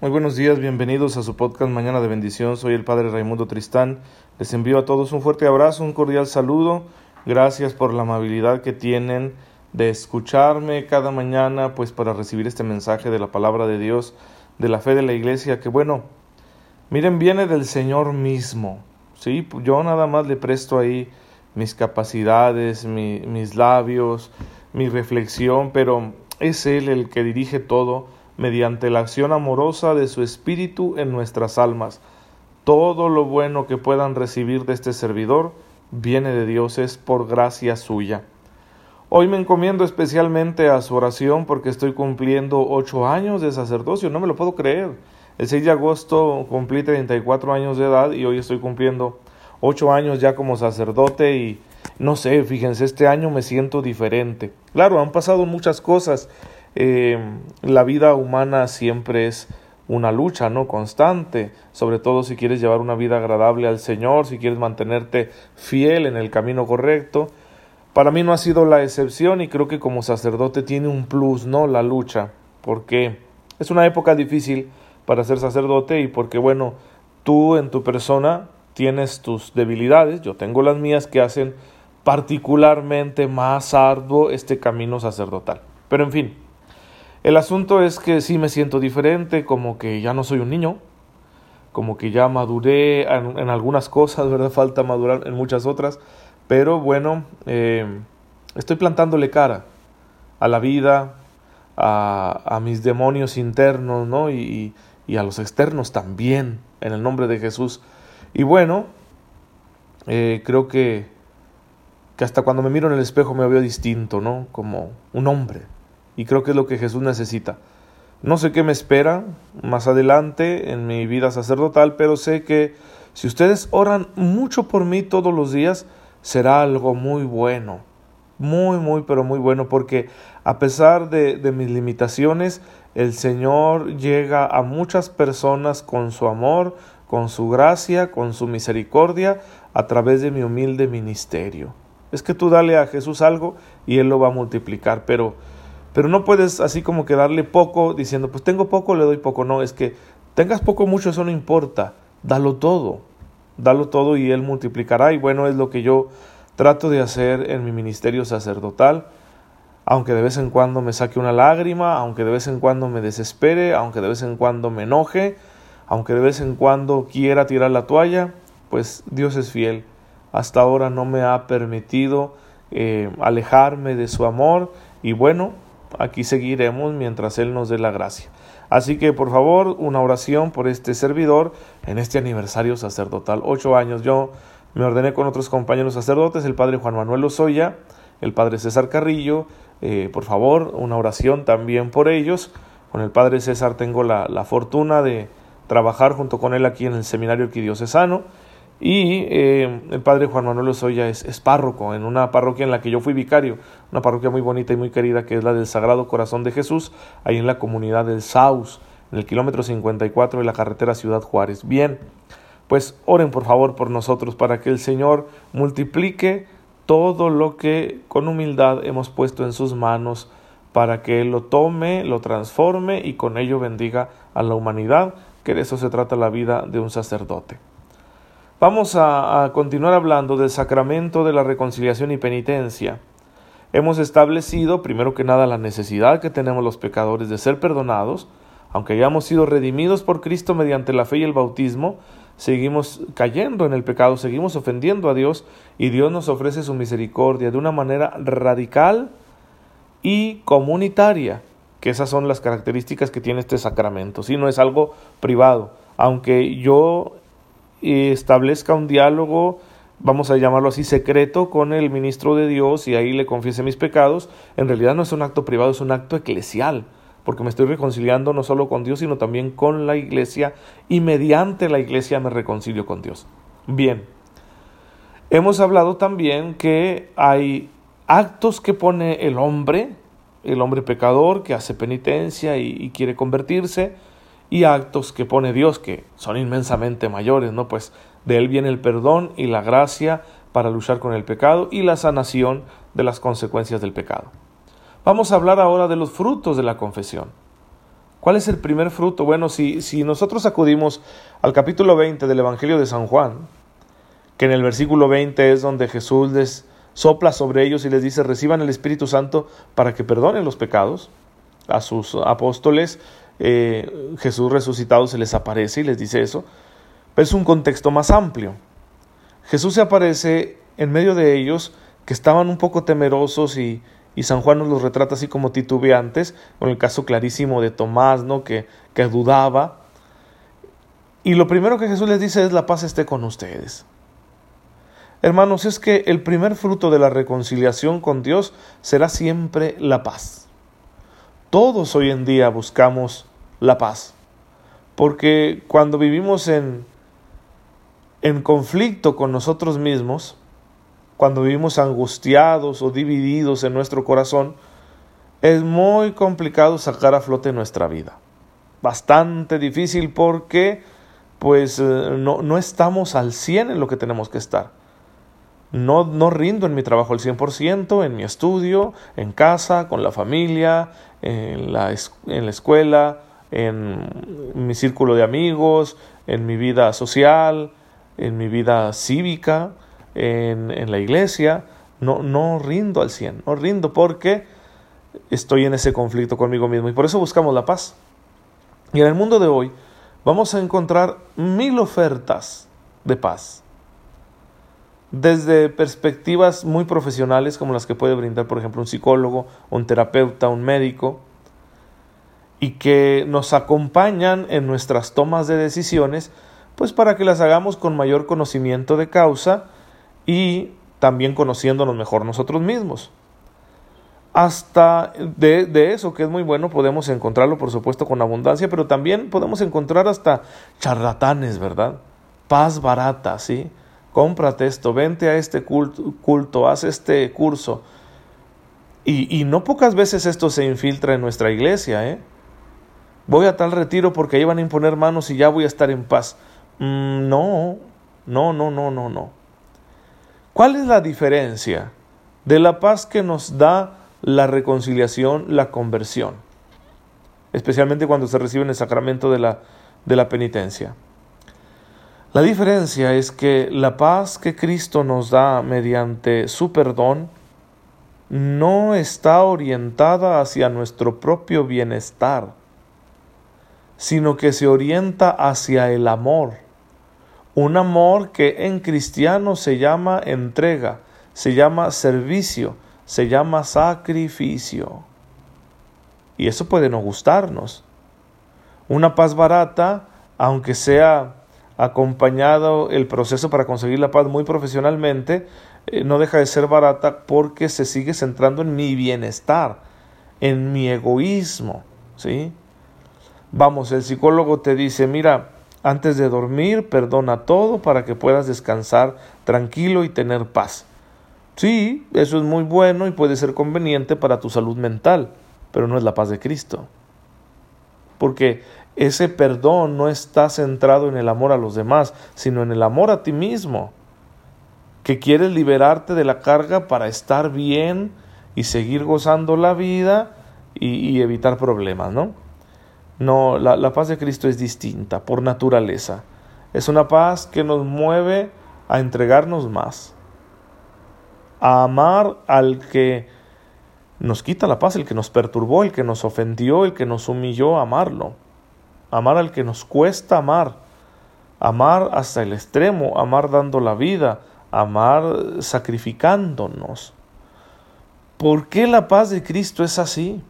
Muy buenos días, bienvenidos a su podcast Mañana de Bendición. Soy el Padre Raimundo Tristán. Les envío a todos un fuerte abrazo, un cordial saludo. Gracias por la amabilidad que tienen de escucharme cada mañana, pues para recibir este mensaje de la palabra de Dios, de la fe de la iglesia, que bueno, miren, viene del Señor mismo. Sí, yo nada más le presto ahí mis capacidades, mis labios, mi reflexión, pero es Él el que dirige todo mediante la acción amorosa de su Espíritu en nuestras almas. Todo lo bueno que puedan recibir de este servidor viene de Dios, es por gracia suya. Hoy me encomiendo especialmente a su oración porque estoy cumpliendo ocho años de sacerdocio, no me lo puedo creer. El 6 de agosto cumplí 34 años de edad y hoy estoy cumpliendo ocho años ya como sacerdote y no sé, fíjense, este año me siento diferente. Claro, han pasado muchas cosas eh, la vida humana siempre es una lucha, ¿no? Constante, sobre todo si quieres llevar una vida agradable al Señor, si quieres mantenerte fiel en el camino correcto. Para mí no ha sido la excepción y creo que como sacerdote tiene un plus, ¿no? La lucha, porque es una época difícil para ser sacerdote y porque, bueno, tú en tu persona tienes tus debilidades, yo tengo las mías que hacen particularmente más arduo este camino sacerdotal. Pero en fin, el asunto es que sí me siento diferente, como que ya no soy un niño, como que ya maduré en, algunas cosas, ¿verdad? Falta madurar en muchas otras, pero bueno, eh, estoy plantándole cara a la vida, a, mis demonios internos, ¿no? Y, a los externos también, en el nombre de Jesús. Y bueno, eh, creo que, que hasta cuando me miro en el espejo me veo distinto, ¿no? Como un hombre y creo que es lo que Jesús necesita. No sé qué me espera más adelante en mi vida sacerdotal, pero sé que si ustedes oran mucho por mí todos los días, será algo muy bueno. Muy, muy, pero muy bueno, porque a pesar de, de mis limitaciones, el Señor llega a muchas personas con su amor, con su gracia, con su misericordia, a través de mi humilde ministerio. Es que tú dale a Jesús algo y Él lo va a multiplicar, pero pero no puedes así como que darle poco diciendo, pues tengo poco, le doy poco. No, es que tengas poco, mucho, eso no importa. Dalo todo. Dalo todo y Él multiplicará. Y bueno, es lo que yo trato de hacer en mi ministerio sacerdotal. Aunque de vez en cuando me saque una lágrima, aunque de vez en cuando me desespere, aunque de vez en cuando me enoje, aunque de vez en cuando quiera tirar la toalla, pues Dios es fiel. Hasta ahora no me ha permitido eh, alejarme de su amor y bueno, aquí seguiremos mientras Él nos dé la gracia. Así que por favor, una oración por este servidor en este aniversario sacerdotal. Ocho años. Yo me ordené con otros compañeros sacerdotes, el padre Juan Manuel Lozoya, el padre César Carrillo. Eh, por favor, una oración también por ellos. Con el padre César tengo la, la fortuna de trabajar junto con él aquí en el seminario arquidiocesano y eh, el padre Juan Manuel Osoya es, es, párroco en una parroquia en la que yo fui vicario, una parroquia muy bonita y muy querida que es la del Sagrado Corazón de Jesús, ahí en la comunidad del Saus, en el kilómetro 54 de la carretera Ciudad Juárez. Bien, pues oren por favor por nosotros para que el Señor multiplique todo lo que con humildad hemos puesto en sus manos para que Él lo tome, lo transforme y con ello bendiga a la humanidad, que de eso se trata la vida de un sacerdote. Vamos a, continuar hablando del sacramento de la reconciliación y penitencia. Hemos establecido, primero que nada, la necesidad que tenemos los pecadores de ser perdonados, aunque hayamos sido redimidos por Cristo mediante la fe y el bautismo, seguimos cayendo en el pecado, seguimos ofendiendo a Dios y Dios nos ofrece su misericordia de una manera radical y comunitaria, que esas son las características que tiene este sacramento, si no es algo privado, aunque yo y establezca un diálogo, vamos a llamarlo así, secreto con el ministro de Dios y ahí le confiese mis pecados, en realidad no es un acto privado, es un acto eclesial, porque me estoy reconciliando no solo con Dios, sino también con la iglesia y mediante la iglesia me reconcilio con Dios. Bien, hemos hablado también que hay actos que pone el hombre, el hombre pecador que hace penitencia y, y quiere convertirse, y actos que pone Dios que son inmensamente mayores, ¿no? Pues de Él viene el perdón y la gracia para luchar con el pecado y la sanación de las consecuencias del pecado. Vamos a hablar ahora de los frutos de la confesión. ¿Cuál es el primer fruto? Bueno, si, si nosotros acudimos al capítulo 20 del Evangelio de San Juan, que en el versículo 20 es donde Jesús les sopla sobre ellos y les dice, reciban el Espíritu Santo para que perdonen los pecados. A sus apóstoles, eh, Jesús resucitado se les aparece y les dice eso. Pero es un contexto más amplio. Jesús se aparece en medio de ellos que estaban un poco temerosos y, San Juan nos los retrata así como titubeantes, con el caso clarísimo de Tomás, ¿no? que, que dudaba. Y lo primero que Jesús les dice es la paz esté con ustedes. Hermanos, es que el primer fruto de la reconciliación con Dios será siempre la paz. Todos hoy en día buscamos la paz, porque cuando vivimos en, en conflicto con nosotros mismos, cuando vivimos angustiados o divididos en nuestro corazón, es muy complicado sacar a flote nuestra vida. Bastante difícil porque pues eh, no, no estamos al 100 en lo que tenemos que estar. No, no rindo en mi trabajo al 100%, en mi estudio, en casa, con la familia, en la, en la escuela, en mi círculo de amigos, en mi vida social, en mi vida cívica, en, en la iglesia. No, no rindo al 100, no rindo porque estoy en ese conflicto conmigo mismo y por eso buscamos la paz. Y en el mundo de hoy vamos a encontrar mil ofertas de paz desde perspectivas muy profesionales como las que puede brindar, por ejemplo, un psicólogo, un terapeuta, un médico, y que nos acompañan en nuestras tomas de decisiones, pues para que las hagamos con mayor conocimiento de causa y también conociéndonos mejor nosotros mismos. Hasta de, de, eso, que es muy bueno, podemos encontrarlo, por supuesto, con abundancia, pero también podemos encontrar hasta charlatanes, ¿verdad? Paz barata, ¿sí? Cómprate esto, vente a este culto, haz este curso. Y, no pocas veces esto se infiltra en nuestra iglesia, ¿eh? Voy a tal retiro porque ahí van a imponer manos y ya voy a estar en paz. Mm, no, no, no, no, no, no. ¿Cuál es la diferencia de la paz que nos da la reconciliación, la conversión? Especialmente cuando se recibe en el sacramento de la, de la penitencia. La diferencia es que la paz que Cristo nos da mediante su perdón no está orientada hacia nuestro propio bienestar, sino que se orienta hacia el amor. Un amor que en cristiano se llama entrega, se llama servicio, se llama sacrificio. Y eso puede no gustarnos. Una paz barata, aunque sea acompañado el proceso para conseguir la paz muy profesionalmente, eh, no deja de ser barata porque se sigue centrando en mi bienestar, en mi egoísmo, ¿sí? Vamos, el psicólogo te dice, mira, antes de dormir, perdona todo para que puedas descansar tranquilo y tener paz. Sí, eso es muy bueno y puede ser conveniente para tu salud mental, pero no es la paz de Cristo. Porque ese perdón no está centrado en el amor a los demás, sino en el amor a ti mismo, que quieres liberarte de la carga para estar bien y seguir gozando la vida y, evitar problemas, ¿no? No, la, la paz de Cristo es distinta por naturaleza. Es una paz que nos mueve a entregarnos más, a amar al que nos quita la paz, el que nos perturbó, el que nos ofendió, el que nos humilló, amarlo amar al que nos cuesta amar, amar hasta el extremo, amar dando la vida, amar sacrificándonos. ¿Por qué la paz de Cristo es así?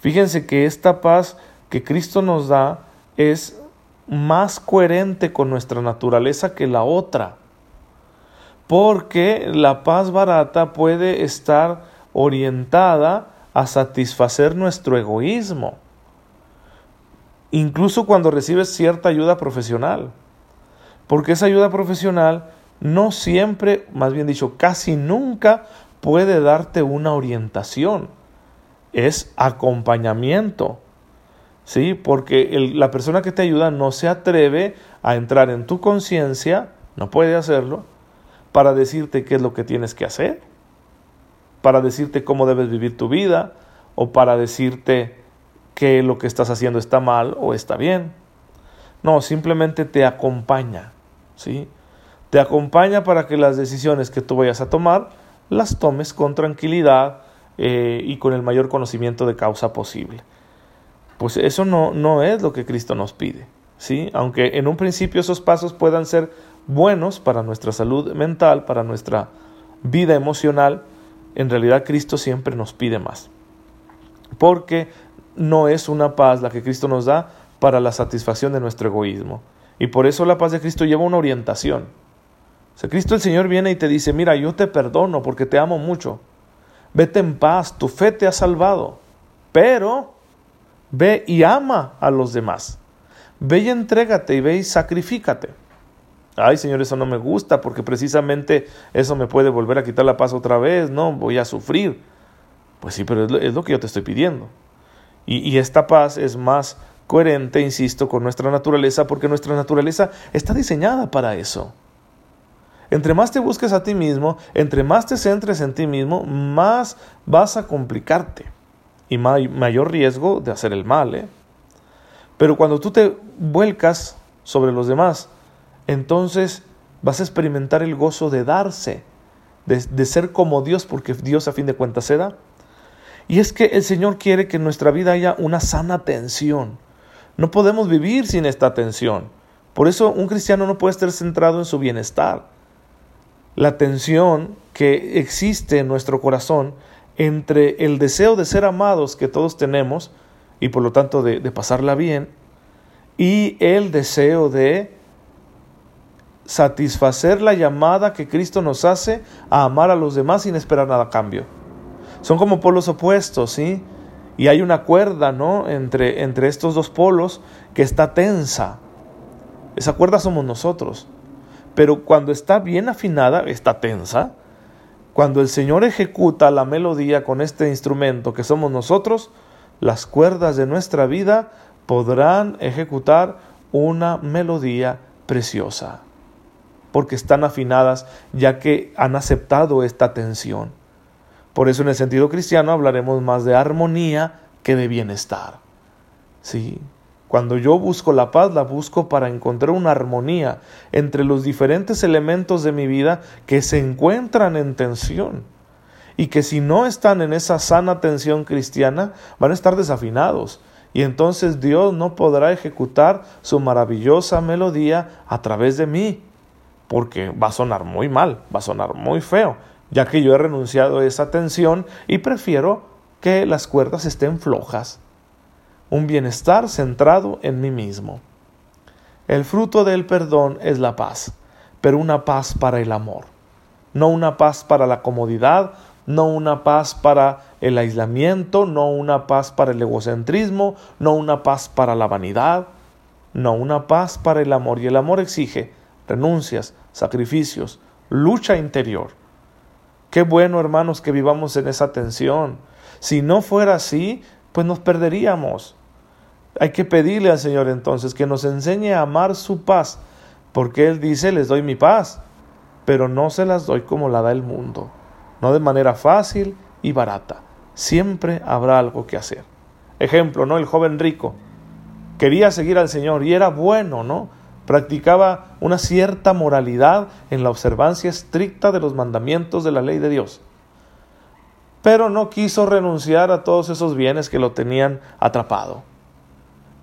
Fíjense que esta paz que Cristo nos da es más coherente con nuestra naturaleza que la otra. Porque la paz barata puede estar orientada a satisfacer nuestro egoísmo incluso cuando recibes cierta ayuda profesional. Porque esa ayuda profesional no siempre, más bien dicho, casi nunca puede darte una orientación. Es acompañamiento. ¿Sí? Porque la persona que te ayuda no se atreve a entrar en tu conciencia, no puede hacerlo, para decirte qué es lo que tienes que hacer, para decirte cómo debes vivir tu vida, o para decirte que lo que estás haciendo está mal o está bien. No, simplemente te acompaña, ¿sí? Te acompaña para que las decisiones que tú vayas a tomar las tomes con tranquilidad eh, y con el mayor conocimiento de causa posible. Pues eso no, no es lo que Cristo nos pide, ¿sí? Aunque en un principio esos pasos puedan ser buenos para nuestra salud mental, para nuestra vida emocional, en realidad Cristo siempre nos pide más. Porque no es una paz la que Cristo nos da para la satisfacción de nuestro egoísmo. Y por eso la paz de Cristo lleva una orientación. O Cristo el Señor viene y te dice, mira, yo te perdono porque te amo mucho. Vete en paz, tu fe te ha salvado. Pero ve y ama a los demás. Ve y entrégate y ve y sacrifícate. Ay, Señor, eso no me gusta porque precisamente eso me puede volver a quitar la paz otra vez. No, voy a sufrir. Pues sí, pero es lo, que yo te estoy pidiendo. Y, esta paz es más coherente, insisto, con nuestra naturaleza porque nuestra naturaleza está diseñada para eso. Entre más te busques a ti mismo, entre más te centres en ti mismo, más vas a complicarte y mayor riesgo de hacer el mal. ¿eh? Pero cuando tú te vuelcas sobre los demás, entonces vas a experimentar el gozo de darse, de, ser como Dios, porque Dios a fin de cuentas se da. Y es que el Señor quiere que en nuestra vida haya una sana tensión. No podemos vivir sin esta tensión. Por eso un cristiano no puede estar centrado en su bienestar. La tensión que existe en nuestro corazón entre el deseo de ser amados que todos tenemos y por lo tanto de pasarla bien y el deseo de satisfacer la llamada que Cristo nos hace a amar a los demás sin esperar nada a cambio. Son como polos opuestos, ¿sí? Y hay una cuerda, ¿no? Entre, entre estos dos polos que está tensa. Esa cuerda somos nosotros. Pero cuando está bien afinada, está tensa. Cuando el Señor ejecuta la melodía con este instrumento que somos nosotros, las cuerdas de nuestra vida podrán ejecutar una melodía preciosa porque están afinadas ya que han aceptado esta tensión. Por eso en el sentido cristiano hablaremos más de armonía que de bienestar. Sí, cuando yo busco la paz, la busco para encontrar una armonía entre los diferentes elementos de mi vida que se encuentran en tensión y que si no están en esa sana tensión cristiana, van a estar desafinados. Y entonces Dios no podrá ejecutar su maravillosa melodía a través de mí porque va a sonar muy mal, va a sonar muy feo, ya que yo he renunciado a esa tensión y prefiero que las cuerdas estén flojas. Un bienestar centrado en mí mismo. El fruto del perdón es la paz, pero una paz para el amor, no una paz para la comodidad, no una paz para el aislamiento, no una paz para el egocentrismo, no una paz para la vanidad, no una paz para el amor. Y el amor exige renuncias, sacrificios, lucha interior. Qué bueno, hermanos, que vivamos en esa tensión. Si no fuera así, pues nos perderíamos. Hay que pedirle al Señor entonces que nos enseñe a amar su paz, porque Él dice, les doy mi paz, pero no se las doy como la da el mundo, no de manera fácil y barata. Siempre habrá algo que hacer. Ejemplo, ¿no? El joven rico quería seguir al Señor y era bueno, ¿no? Practicaba una cierta moralidad en la observancia estricta de los mandamientos de la ley de Dios. Pero no quiso renunciar a todos esos bienes que lo tenían atrapado.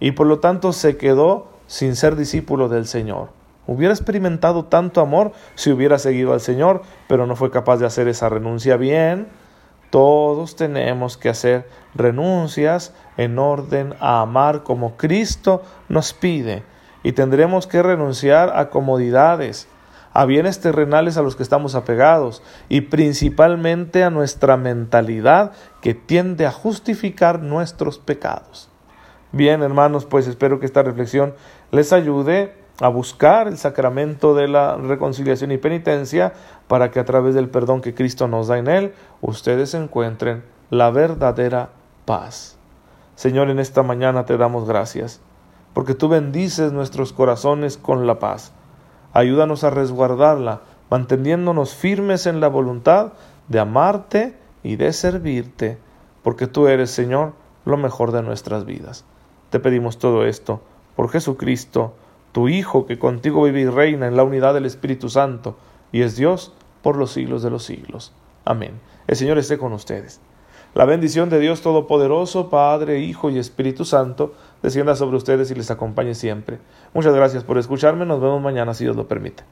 Y por lo tanto se quedó sin ser discípulo del Señor. Hubiera experimentado tanto amor si hubiera seguido al Señor, pero no fue capaz de hacer esa renuncia bien. Todos tenemos que hacer renuncias en orden a amar como Cristo nos pide y tendremos que renunciar a comodidades, a bienes terrenales a los que estamos apegados y principalmente a nuestra mentalidad que tiende a justificar nuestros pecados. Bien, hermanos, pues espero que esta reflexión les ayude a buscar el sacramento de la reconciliación y penitencia para que a través del perdón que Cristo nos da en él, ustedes encuentren la verdadera paz. Señor, en esta mañana te damos gracias porque tú bendices nuestros corazones con la paz. Ayúdanos a resguardarla, manteniéndonos firmes en la voluntad de amarte y de servirte, porque tú eres, Señor, lo mejor de nuestras vidas. Te pedimos todo esto por Jesucristo, tu Hijo, que contigo vive y reina en la unidad del Espíritu Santo, y es Dios por los siglos de los siglos. Amén. El Señor esté con ustedes. La bendición de Dios Todopoderoso, Padre, Hijo y Espíritu Santo, descienda sobre ustedes y les acompañe siempre. Muchas gracias por escucharme. Nos vemos mañana si Dios lo permite.